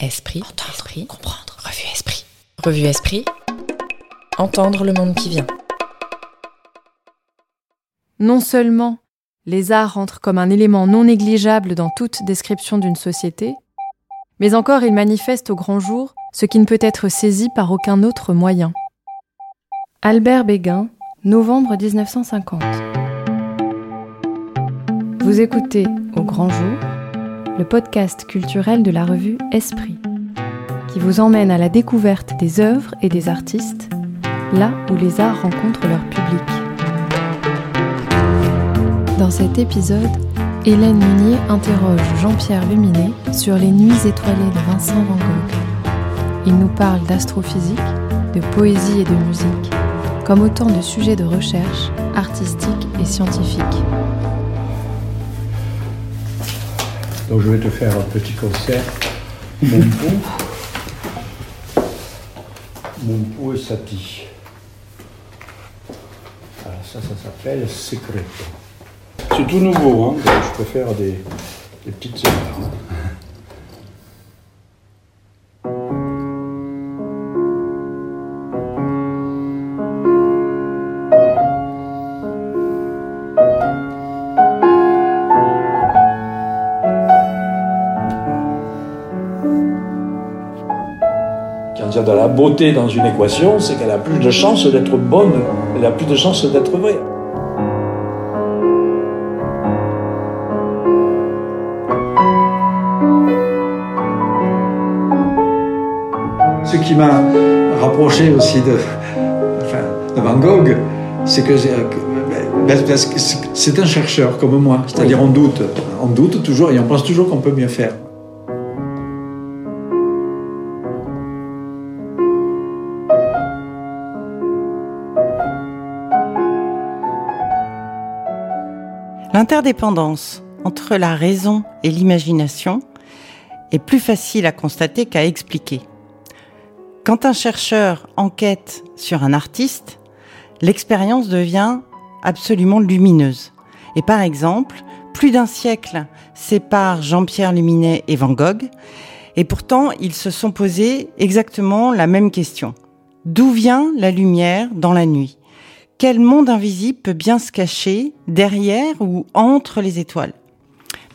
Esprit, entendre, esprit, comprendre. Revue Esprit. Revue Esprit. Entendre le monde qui vient. Non seulement les arts entrent comme un élément non négligeable dans toute description d'une société, mais encore ils manifestent au grand jour ce qui ne peut être saisi par aucun autre moyen. Albert Béguin, novembre 1950. Vous écoutez Au grand jour, le podcast culturel de la revue Esprit, qui vous emmène à la découverte des œuvres et des artistes, là où les arts rencontrent leur public. Dans cet épisode, Hélène Munier interroge Jean-Pierre Luminet sur les nuits étoilées de Vincent Van Gogh. Il nous parle d'astrophysique, de poésie et de musique, comme autant de sujets de recherche artistiques et scientifiques. Donc je vais te faire un petit concert. Mon pou. Mon pou et Sati. Alors ça, ça s'appelle Secreto. C'est tout nouveau, hein. donc je préfère des, des petites erreurs. hein. De la beauté dans une équation, c'est qu'elle a plus de chances d'être bonne, elle a plus de chances d'être vraie. Ce qui m'a rapproché aussi de, enfin, de Van Gogh, c'est que que- ben, parce que c'est c'est un chercheur comme moi, c'est-à-dire on doute, on doute toujours et on pense toujours qu'on peut mieux faire. L'interdépendance entre la raison et l'imagination est plus facile à constater qu'à expliquer. Quand un chercheur enquête sur un artiste, l'expérience devient absolument lumineuse. Et par exemple, plus d'un siècle sépare Jean-Pierre Luminet et Van Gogh, et pourtant ils se sont posés exactement la même question. D'où vient la lumière dans la nuit? Quel monde invisible peut bien se cacher derrière ou entre les étoiles?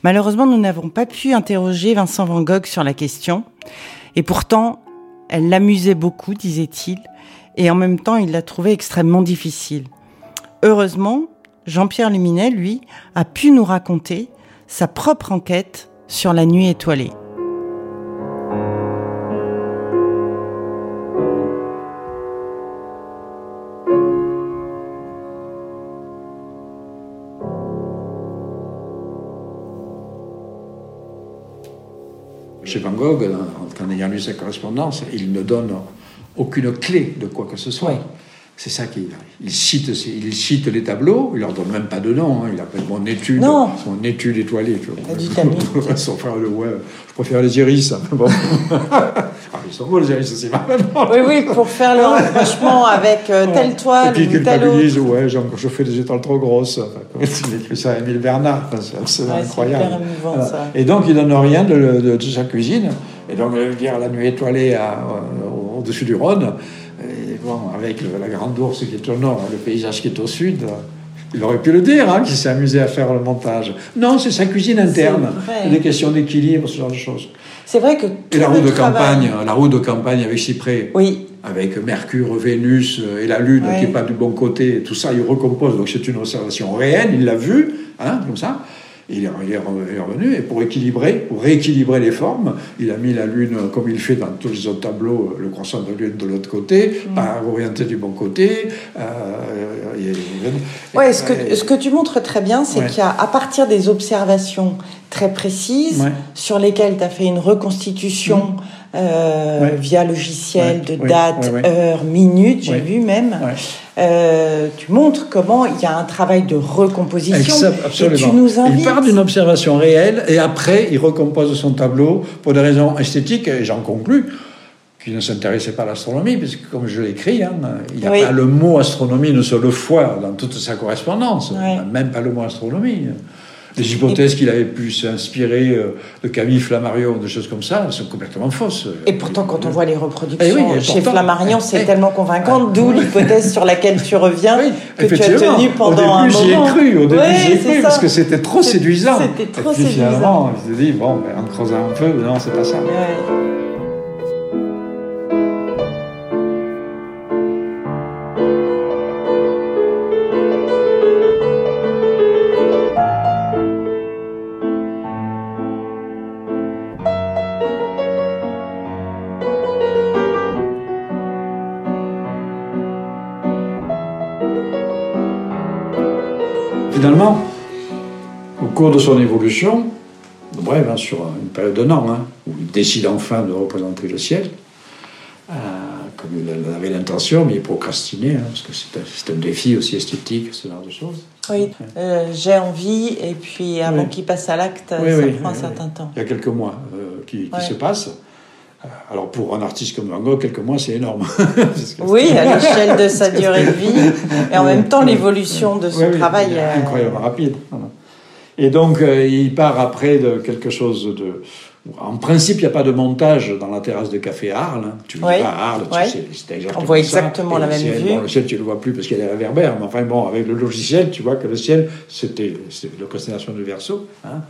Malheureusement, nous n'avons pas pu interroger Vincent Van Gogh sur la question, et pourtant, elle l'amusait beaucoup, disait-il, et en même temps, il l'a trouvée extrêmement difficile. Heureusement, Jean-Pierre Luminet, lui, a pu nous raconter sa propre enquête sur la nuit étoilée. Gogh, en, ayant lu sa correspondance, il ne donne aucune clé de quoi que ce soit. C'est ça qu'il il cite, il cite les tableaux, il leur donne même pas de nom, hein, il appelle mon étude, Non. mon étude étoilée. tu vois. Son frère le ouais, je préfère les iris. hein, bon. ah, ils sont beaux les iris, c'est marrant. Oui, oui, pour faire le rapprochement avec euh, telle Et toile puis il ou telle autre. ouais, genre, je fais des étoiles trop grosses. Enfin, comme il écrit ça à Émile Bernard, enfin, c'est absolument Ouais, incroyable. hyper émouvant, Voilà. ça. Et donc il donne rien de, de- de sa cuisine. Et donc dire la nuit étoilée euh, au-dessus du Rhône, et bon, avec le- la grande ours qui est au nord, le paysage qui est au sud. Il aurait pu le dire, hein, qu'il s'est amusé à faire le montage. Non, c'est sa cuisine interne. des questions d'équilibre, ce genre de choses. C'est vrai que Et la roue de travail- campagne, la roue de campagne avec Cyprès, Oui, avec Mercure, Vénus euh, et la Lune qui n'est pas du bon côté, tout ça, il recompose. Donc c'est une observation réelle, il l'a vu, hein, comme ça. Il est, il revenu et pour équilibrer, pour rééquilibrer les formes, il a mis la Lune, euh, comme il fait dans tous les autres tableaux, euh, le croissant de Lune de l'autre côté, Mm. pas orienté du bon côté. euh, et- et- Ouais, ce que, ce que tu montres très bien, c'est Ouais. qu'il y a, à partir des observations très précises, Ouais. sur lesquelles tu as fait une reconstitution euh, Ouais. via logiciel de date, heure, minute, j'ai vu même. Euh, tu montres comment il y a un travail de recomposition. Exact- Absolument. Et tu nous invites. Il part d'une observation réelle et après il recompose son tableau pour des raisons esthétiques et j'en conclus qu'il ne s'intéressait pas à l'astronomie, puisque comme je l'écris, hein, il n'y a Oui. pas le mot astronomie une seule fois dans toute sa correspondance, même pas le mot astronomie. Les hypothèses qu'il avait pu s'inspirer euh, de Camille Flammarion, des choses comme ça, sont complètement fausses. Et pourtant, quand on voit les reproductions eh oui, chez Flammarion, c'est eh, tellement convaincant, eh, d'où l'hypothèse sur laquelle tu reviens, que tu as tenue pendant un moment. Ai cru, au début j'y ai cru, parce que c'était trop séduisant. C'était trop séduisant. Finalement, je me dit, bon, ben, en creusant un peu, non, c'est pas ça. Finalement, au cours de son évolution, bref, hein, sur une période d'un an, hein, où il décide enfin de représenter le ciel, euh, comme il avait l'intention, mais il procrastinait, hein, parce que c'est un, défi aussi esthétique, ce genre de choses. Oui, euh, j'ai envie, et puis avant qu'il passe à l'acte, ça prend un certain temps. Il y a quelques mois euh, qui, se passent. Alors pour un artiste comme Van Gogh, quelques mois, c'est énorme. oui, à l'échelle de sa durée de vie, et en même temps l'évolution de son travail. est incroyablement rapide. Et donc euh, il part après de quelque chose de... En principe, il n'y a pas de montage dans la terrasse de café Arles. Hein. Tu vas à Arles, tu sais, exactement On voit exactement la même vue. le ciel, tu ne le vois plus parce qu'il y a des réverbères. Mais enfin, bon, avec le logiciel, tu vois que le ciel, c'était la constellation du Verseau. Hein.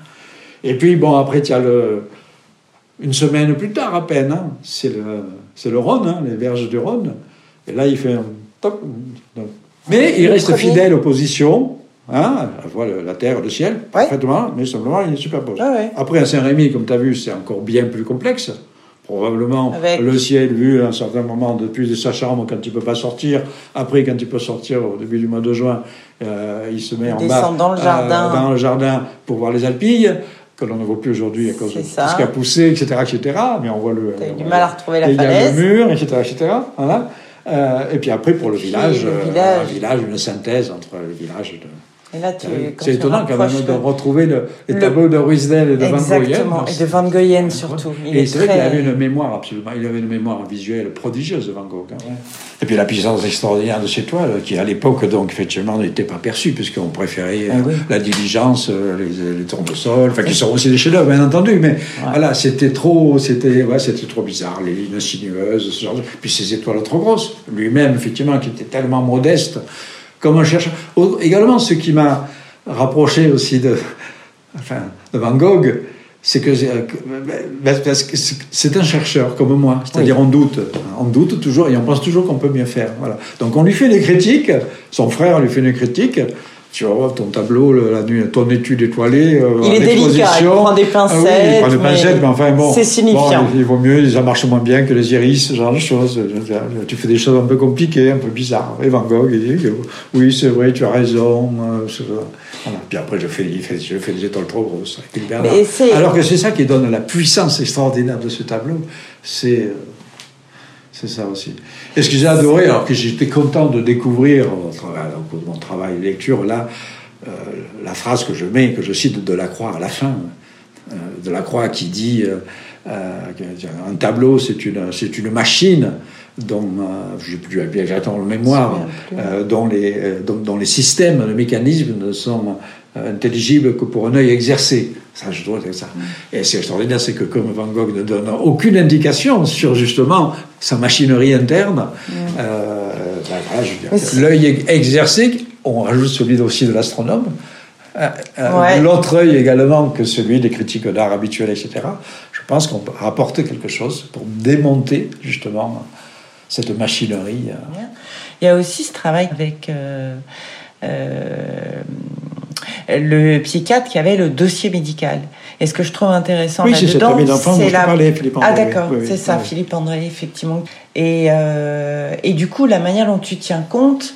Et puis, bon, après, tu as le une semaine plus tard à peine, hein, c'est le, Rhône, hein, les verges du Rhône. Et là, il fait un top. Mais il reste fidèle aux positions, hein, la terre, le ciel, parfaitement, mais simplement, il est superpose. Après, à Saint-Rémy, comme tu as vu, c'est encore bien plus complexe. Probablement le ciel vu à un certain moment depuis sa chambre quand il ne peut pas sortir. Après, quand il peut sortir au début du mois de juin, euh, il se met en bas dans le jardin. Euh, dans le jardin pour voir les Alpilles que l'on ne voit plus aujourd'hui à cause de ce qui a poussé, etc., etc. Mais on voit le. T'as eu du mal à retrouver la falaise. le mur, etc., etc. Voilà. Euh, et puis après, pour le village, le village. Euh, un village, une synthèse entre le village de c'est étonnant quand même de retrouver le, les tableaux de Ruisdael et de Van Gogh. Exactement, et de Van Gogh surtout. et c'est vrai qu'il avait une mémoire absolument, il avait une mémoire visuelle prodigieuse de Van Gogh. Hein. Et puis la puissance extraordinaire de ces toiles, qui à l'époque donc effectivement n'était pas perçue, puisqu'on préférait ah euh, la diligence, euh, les, les tournesols, enfin qui sont aussi des chefs-d'œuvre bien entendu, mais voilà, c'était trop, c'était, ouais, c'était trop bizarre, les lignes sinueuses, ce genre de... puis ces étoiles trop grosses. Lui-même effectivement qui était tellement modeste comme un chercheur. Également, ce qui m'a rapproché aussi de, enfin, de Van Gogh, c'est que c'est un chercheur comme moi, c'est-à-dire on doute, on doute toujours et on pense toujours qu'on peut mieux faire. Voilà. Donc on lui fait des critiques, son frère lui fait des critiques, tu vas voir ton tableau, la nuit, ton étude étoilée. Euh, il est délicat, il prend des pincettes. Ah oui, il prend des pincettes, mais, enfin bon. C'est signifiant. il vaut mieux, ça marche moins bien que les iris, ce genre de choses. Tu fais des choses un peu compliquées, un peu bizarres. Et Van Gogh, il dit oui, c'est vrai, tu as raison. Euh, Puis après, je fais, je fais des étoiles trop grosses. Alors que c'est ça qui donne la puissance extraordinaire de ce tableau. C'est. Euh, c'est ça aussi. Et ce que j'ai adoré, alors que j'étais content de découvrir au travers de mon travail de lecture, là, euh, la phrase que je mets, que je cite de Lacroix à la fin, euh, de Lacroix qui dit euh, un tableau, c'est une, c'est une machine dont, je n'ai plus exactement le mémoire, dont, les, dont, les systèmes, les mécanismes ne sont intelligibles que pour un œil exercé. Ça, je dois dire ça. Et c'est extraordinaire, c'est que comme Van Gogh ne donne aucune indication sur justement sa machinerie interne, euh, ben l'œil exercé, on rajoute celui aussi de l'astronome, euh, euh, l'autre œil également que celui des critiques d'art habituels, etc. Je pense qu'on peut rapporter quelque chose pour démonter justement cette machinerie. Il y a aussi ce travail avec le psychiatre qui avait le dossier médical. Et ce que je trouve intéressant oui, là-dedans, c'est la... Philippe André. Ah d'accord, c'est ça, Philippe André, effectivement. Et, euh, et du coup, la manière dont tu tiens compte,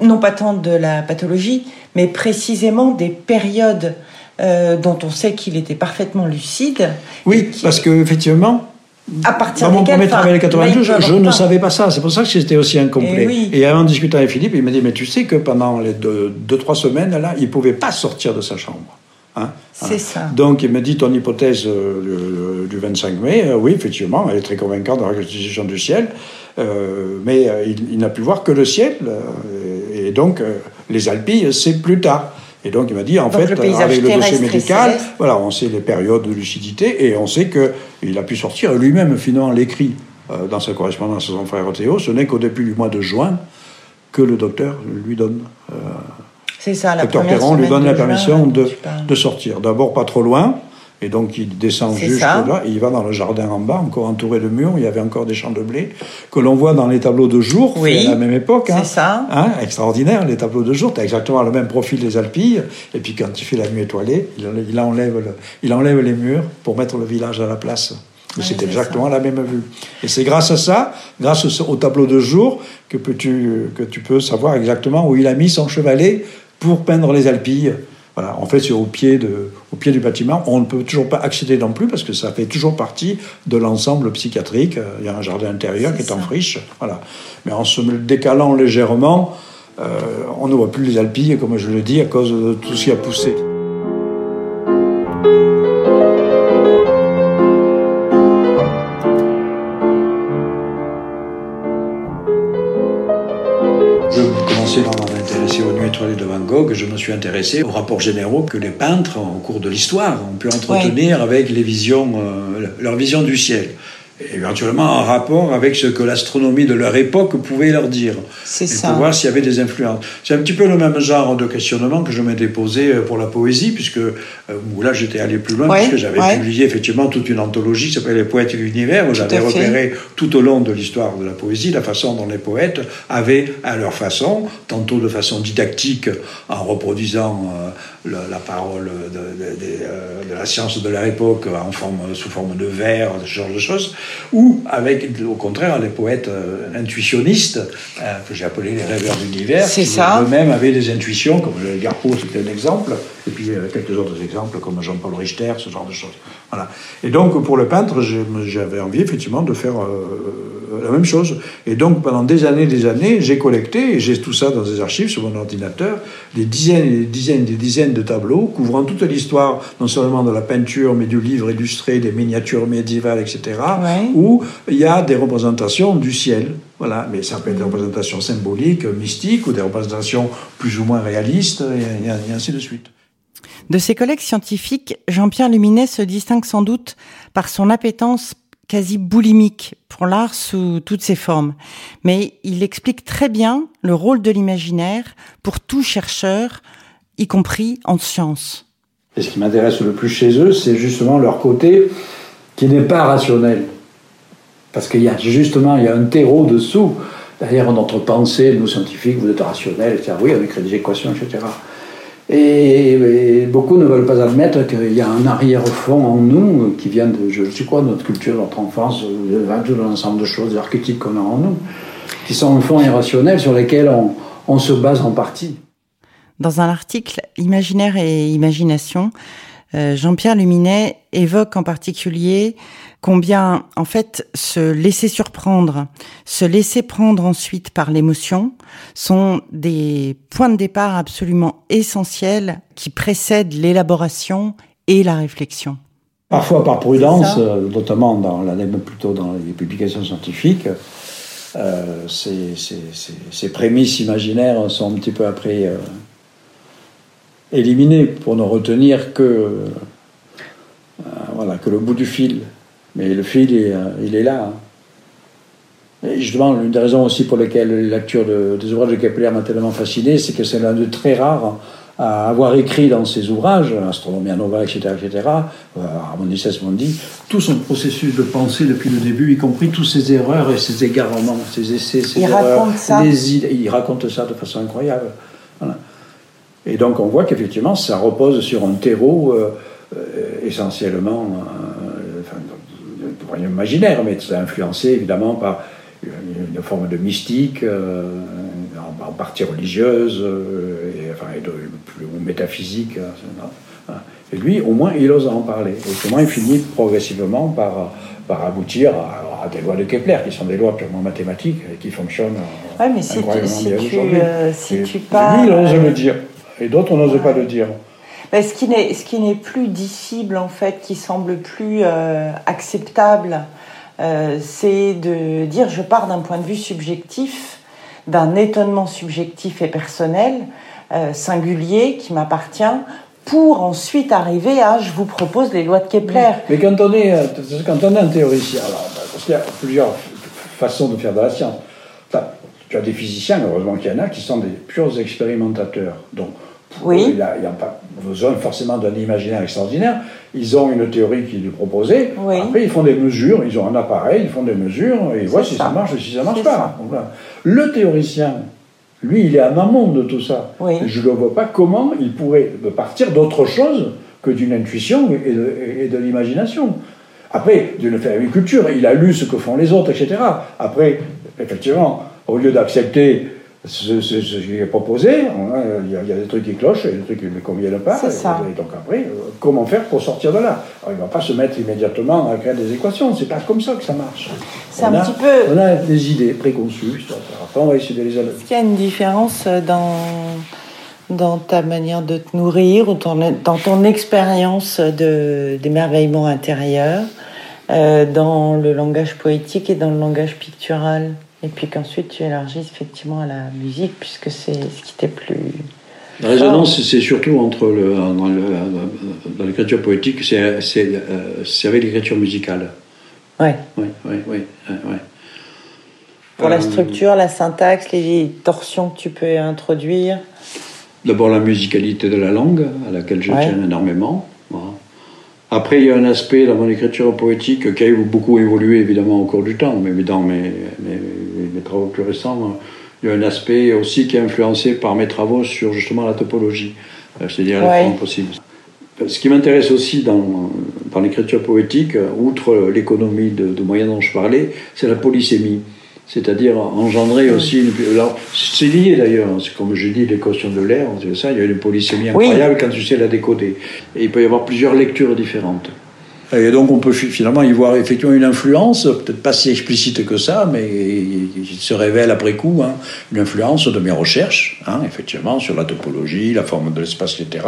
non pas tant de la pathologie, mais précisément des périodes euh, dont on sait qu'il était parfaitement lucide. Oui, parce que effectivement, à partir Dans mon premier travail en 82, je, ne savais pas ça. C'est pour ça que c'était aussi incomplet. Et, et en discutant avec Philippe, il m'a dit Mais tu sais que pendant les deux, deux trois semaines, là, il ne pouvait pas sortir de sa chambre. Hein c'est hein. ça. Donc il me dit ton hypothèse euh, du 25 mai, euh, oui, effectivement, elle est très convaincante dans la constitution du ciel, euh, mais il, n'a pu voir que le ciel, et donc les Alpilles, c'est plus tard. Et donc il m'a dit, en fait, avec le dossier médical, voilà, on sait les périodes de lucidité et on sait qu'il a pu sortir lui-même finalement l'écrit euh, dans sa correspondance à son frère Théo. Ce n'est qu'au début du mois de juin que le docteur lui donne. Euh, c'est ça, la docteur Perron lui donne la permission de, de sortir. D'abord pas trop loin, et donc il descend jusque là, il va dans le jardin en bas, encore entouré de murs, il y avait encore des champs de blé, que l'on voit dans les tableaux de jour, oui, à la même époque. Hein, ça. Hein, extraordinaire, les tableaux de jour, tu as exactement le même profil des Alpilles, et puis quand il fait la nuit étoilée, il, enlève, il enlève les murs pour mettre le village à la place. C'était exactement la même vue. Et c'est grâce à ça, grâce au tableau de jour, que, peux -tu, que tu peux savoir exactement où il a mis son chevalet pour peindre les Alpilles. Voilà, en fait, c'est au pied, de, au pied du bâtiment. On ne peut toujours pas accéder non plus parce que ça fait toujours partie de l'ensemble psychiatrique. Il y a un jardin intérieur qui est en friche. Voilà. Mais en se décalant légèrement, euh, on ne voit plus les Alpilles, comme je le dis, à cause de tout ce qui a poussé. Suis intéressé aux rapports généraux que les peintres, au cours de l'histoire, ont pu entretenir avec les visions, euh, leur vision du ciel éventuellement en rapport avec ce que l'astronomie de leur époque pouvait leur dire. C'est ça. Pour voir s'il y avait des influences. C'est un petit peu le même genre de questionnement que je m'étais posé euh, pour la poésie, puisque euh, là j'étais allé plus loin, puisque j'avais publié effectivement toute une anthologie qui s'appelle Les poètes de l'univers, où j'avais repéré tout au long de l'histoire de la poésie la façon dont les poètes avaient à leur façon, tantôt de façon didactique en reproduisant euh, la, parole de, de, la science de leur époque en forme, sous forme de vers, ce genre de choses, ou avec, au contraire, les poètes euh, intuitionnistes, euh, que j'ai appelés les rêveurs d'univers, qui eux-mêmes avaient des intuitions, comme Garpo, c'était un exemple, et puis euh, quelques autres exemples, comme Jean-Paul Richter, ce genre de choses. Voilà. Et donc, pour le peintre, j'avais envie, effectivement, de faire la même chose. Et donc, pendant des années des années, j'ai collecté, et j'ai tout ça dans des archives sur mon ordinateur, des dizaines et des dizaines et des dizaines de tableaux couvrant toute l'histoire, non seulement de la peinture, mais du livre illustré, des miniatures médiévales, etc., où il y a des représentations du ciel. Voilà, mais ça peut être des représentations symboliques, mystiques, ou des représentations plus ou moins réalistes, et, et ainsi de suite. De ses collègues scientifiques, Jean-Pierre Luminet se distingue sans doute par son appétence quasi boulimique pour l'art sous toutes ses formes. Mais il explique très bien le rôle de l'imaginaire pour tout chercheur, y compris en sciences. Et ce qui m'intéresse le plus chez eux, c'est justement leur côté qui n'est pas rationnel. Parce qu'il y a justement il y a un terreau dessous. Derrière notre pensée, nous scientifiques, vous êtes rationnels, etc. Oui, avec des équations, etc. Et, beaucoup ne veulent pas admettre qu'il y a un arrière-fond en nous qui vient de, je sais quoi, notre culture, notre enfance, de l'ensemble de choses, archétypes qu'on a en nous, qui sont un fond irrationnel sur lesquels on, se base en partie. Dans un article Imaginaire et imagination, euh, Jean-Pierre Luminet évoque en particulier combien, en fait, se laisser surprendre, se laisser prendre ensuite par l'émotion sont des points de départ absolument essentiels qui précèdent l'élaboration et la réflexion. Parfois par prudence, euh, notamment dans plutôt dans les publications scientifiques, euh, ces, prémices imaginaires sont un petit peu après euh, éliminées pour ne retenir que, voilà, que le bout du fil. Mais le fil, il, est là. Hein. Et justement, une des raisons aussi pour lesquelles la lecture des ouvrages de Kepler m'a tellement fasciné, c'est que c'est l'un de très rares à avoir écrit dans ses ouvrages, Astronomie Nova, etc., etc., Harmonie dit, tout son processus de pensée depuis le début, y compris tous ses erreurs et ses égarements, ses essais, ses il erreurs, raconte ça. il raconte ça de façon incroyable. Et donc on voit qu'effectivement, ça repose sur un terreau euh, euh, essentiellement imaginaire, mais c'est influencé évidemment par une, forme de mystique, euh, en, partie religieuse, euh, et, enfin, et de, plus métaphysique. Hein, et lui, au moins, il ose en parler. Autrement, il finit progressivement par, par aboutir à, des lois de Kepler, qui sont des lois purement mathématiques et qui fonctionnent ouais, mais si tu, si tu, euh, si tu parles... Lui, il ose le dire, et d'autres n'osent pas le dire. Ben, ce qui n'est plus dissible en fait, qui semble plus euh, acceptable, euh, c'est de dire je pars d'un point de vue subjectif, d'un étonnement subjectif et personnel. euh, singulier qui m'appartient pour ensuite arriver à je vous propose les lois de Kepler. Mais quand on est, quand un théoricien, alors, bah, parce qu'il y a plusieurs façons de faire de la science. tu as des physiciens, heureusement qu'il y en a, qui sont des purs expérimentateurs. Donc, oui. il n'y a, pas besoin forcément d'un imaginaire extraordinaire. Ils ont une théorie qui est proposée. Après, ils font des mesures. Ils ont un appareil, ils font des mesures et ils voient si ça. marche ou si ça ne marche pas. le théoricien, lui, il est en amont de tout ça. Je ne vois pas comment il pourrait partir d'autre chose que d'une intuition et de, l'imagination. Après, d'une agriculture, il a lu ce que font les autres, etc. Après, effectivement, au lieu d'accepter ce, qui est proposé, il y, a, des trucs qui clochent et des trucs qui ne conviennent pas. Et, ça. donc après, euh, comment faire pour sortir de là Il ne va pas se mettre immédiatement à créer des équations, c'est pas comme ça que ça marche. C'est un petit peu... On a des idées préconçues, après on va essayer de les Est-ce qu'il y a une différence dans, dans ta manière de te nourrir ou dans ton expérience d'émerveillement intérieur euh, dans le langage poétique et dans le langage pictural? Et puis qu'ensuite tu élargisses effectivement à la musique, puisque c'est ce qui t'est plus. La résonance, c'est surtout entre le, dans l'écriture poétique, c'est avec l'écriture musicale. Ouais. Oui, oui, oui. Pour la euh, structure, la syntaxe, les torsions que tu peux introduire. D'abord la musicalité de la langue, à laquelle je tiens énormément. Après, il y a un aspect dans mon écriture poétique qui a beaucoup évolué évidemment au cours du temps, mais dans mes, mes, travaux plus récents, il y a un aspect aussi qui est influencé par mes travaux sur justement la topologie, euh, c'est-à-dire la forme possible. Ce qui m'intéresse aussi dans, dans l'écriture poétique, outre l'économie de, de moyens dont je parlais, c'est la polysémie c'est-à-dire engendrer aussi une. c'est lié d'ailleurs, comme je dis, l'équation de l'air, ça, il y a une polysémie incroyable quand tu sais la décoder. Et il peut y avoir plusieurs lectures différentes. Et donc on peut finalement y voir effectivement une influence, peut-être pas si explicite que ça, mais il se révèle après coup, hein, une influence de mes recherches, hein, effectivement, sur la topologie, la forme de l'espace, etc.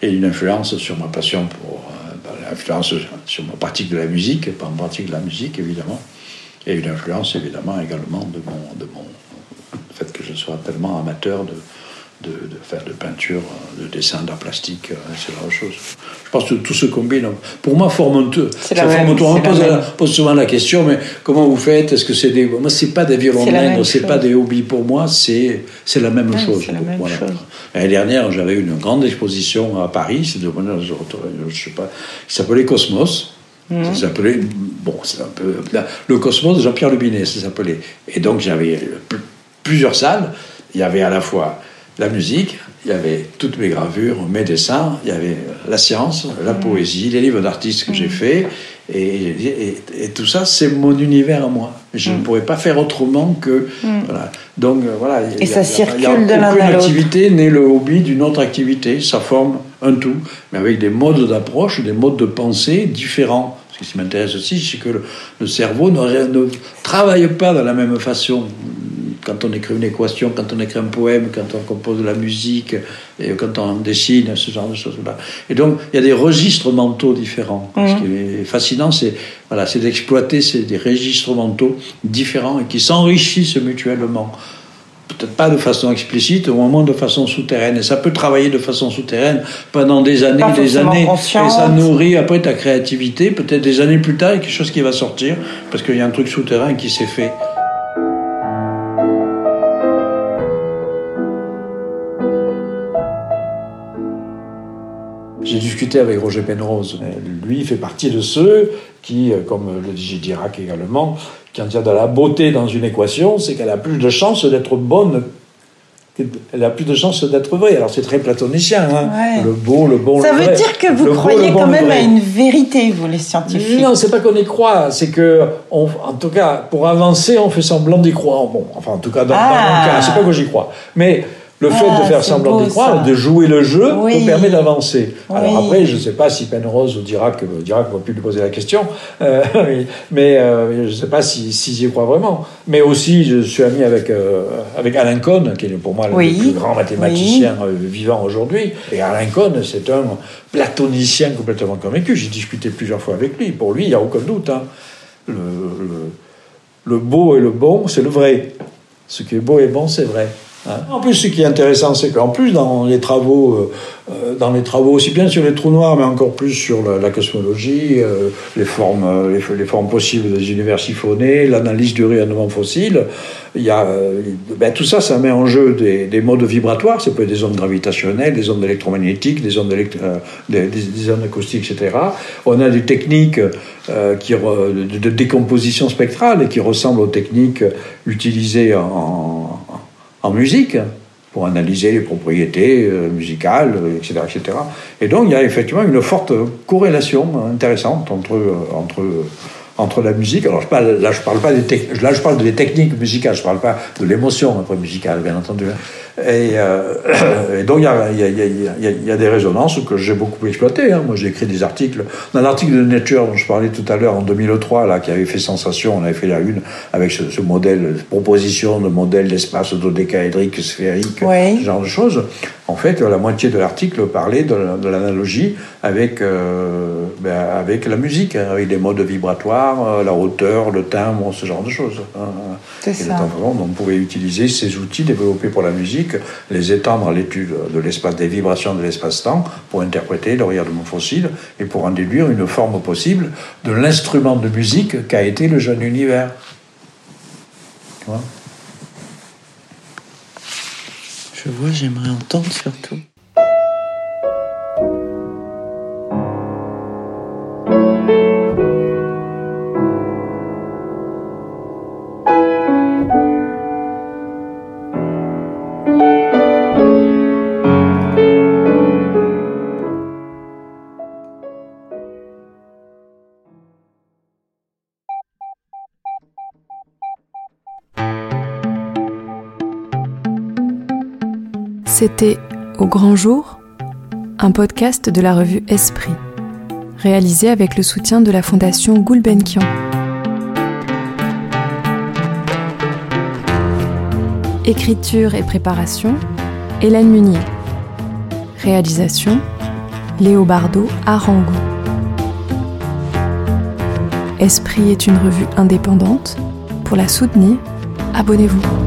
Et une influence sur ma passion pour. Euh, bah, l'influence sur ma pratique de la musique, pas en pratique de la musique évidemment et une influence évidemment également de mon, de mon fait que je sois tellement amateur de, de, faire de peinture, de dessin, d'art plastique, euh, c'est la chose. Je pense que tout se combine. Pour moi, forme un tout. Ça forme On pose, pose, souvent la question, mais comment vous faites? Est-ce que c'est des. Moi, c'est pas des violons ce c'est pas des hobbies pour moi, c'est la même chose. L'année dernière, j'avais une grande exposition à Paris, c'est de, je sais pas, qui s'appelait Cosmos. Mmh. Ça s'appelait, bon, c'est un peu. le Cosmos de Jean-Pierre Lubinet, ça s'appelait. Et donc j'avais plusieurs salles. Il y avait à la fois la musique, il y avait toutes mes gravures, mes dessins, il y avait la science, la mmh. poésie, les livres d'artistes que j'ai mmh. faits. Et, et, tout ça, c'est mon univers à moi. Je ne pourrais pas faire autrement que. Voilà. Donc euh, voilà. Et ça circule de l'un à activité n'est le hobby d'une autre activité. Ça forme un tout, mais avec des modes d'approche, des modes de pensée différents. Ce qui m'intéresse aussi, c'est que le, cerveau ne, ne, travaille pas de la même façon. Quand on écrit une équation, quand on écrit un poème, quand on compose de la musique, et quand on dessine, ce genre de choses-là. Et donc, il y a des registres mentaux différents. Ce qui est fascinant, c'est voilà, d'exploiter ces des registres mentaux différents et qui s'enrichissent mutuellement peut-être pas de façon explicite, au moins de façon souterraine. Et ça peut travailler de façon souterraine pendant des années, des années. Et ça nourrit après ta créativité. Peut-être des années plus tard, il y a quelque chose qui va sortir, parce qu'il y a un truc souterrain qui s'est fait. J'ai discuté avec Roger Penrose. Lui fait partie de ceux qui, comme le dit Dirac également, quand il y a de la beauté dans une équation, c'est qu'elle a plus de chances d'être bonne elle a plus de chances d'être vraie. Alors c'est très platonicien, hein. le beau, le bon, Ça veut dire que vous croyez quand même à une vérité, vous les scientifiques Non, c'est pas qu'on y croit, c'est que, en tout cas, pour avancer, on fait semblant d'y croire. Bon, enfin, en tout cas, dans, dans mon ah. cas, c'est pas que j'y crois. Mais le fait de ah, faire semblant d'y croire, de jouer le jeu, nous permet d'avancer. Alors après, je ne sais pas si Penrose dira que dira qu'on va plus lui poser la question, euh, mais euh, je ne sais pas s'ils si, y croient vraiment. Mais aussi, je suis ami avec, euh, avec Alain Cohn, qui est pour moi le plus grand mathématicien vivant aujourd'hui. Et Alain Cohn, c'est un platonicien complètement convaincu. J'ai discuté plusieurs fois avec lui. Pour lui, il n'y a aucun doute. Hein. Le, le, le beau et le bon, c'est le vrai. Ce qui est beau et bon, c'est vrai. En plus, ce qui est intéressant, c'est qu'en plus, dans les travaux, euh, euh, dans les travaux aussi bien sur les trous noirs, mais encore plus sur la, cosmologie, euh, les, formes, les, formes possibles des univers siphonnés, l'analyse du rayonnement fossile, il y a, ben, tout ça, ça met en jeu des, modes vibratoires, ça peut être des ondes gravitationnelles, des ondes électromagnétiques, des ondes, des, ondes acoustiques, etc. On a des techniques de, de, décomposition spectrale et qui ressemblent aux techniques utilisées en en musique pour analyser les propriétés euh, musicales, etc., etc. Et donc il y a effectivement une forte corrélation intéressante entre, euh, entre entre la musique. Alors je parle, là, je parle pas des là, je parle des techniques musicales. Je parle pas de l'émotion après musicale, bien entendu. Et, euh, et donc il y a, y, a, y a, des résonances que j'ai beaucoup exploitées. Hein. Moi, j'ai écrit des articles. Dans l'article de Nature dont je parlais tout à l'heure en 2003, là, qui avait fait sensation, on avait fait la une avec ce, ce modèle, proposition de modèle d'espace dodécaédrique sphérique, ce genre de choses. En fait, la moitié de l'article parlait de, l'analogie avec, euh, ben, avec la musique, hein, avec des modes vibratoires, euh, la hauteur, le timbre, ce genre de choses. Hein. C'est ça. on pouvait utiliser ces outils développés pour la musique, les étendre à l'étude de l'espace, des vibrations de l'espace-temps, pour interpréter le rayonnement fossile et pour en déduire une forme possible de l'instrument de musique qu'a été le jeune univers. Je vois, j'aimerais entendre surtout. C'était Au grand jour, un podcast de la revue Esprit, réalisé avec le soutien de la fondation Gulbenkian. Écriture et préparation, Hélène Munier. Réalisation, Léobardo Arango. Esprit est une revue indépendante. Pour la soutenir, abonnez-vous.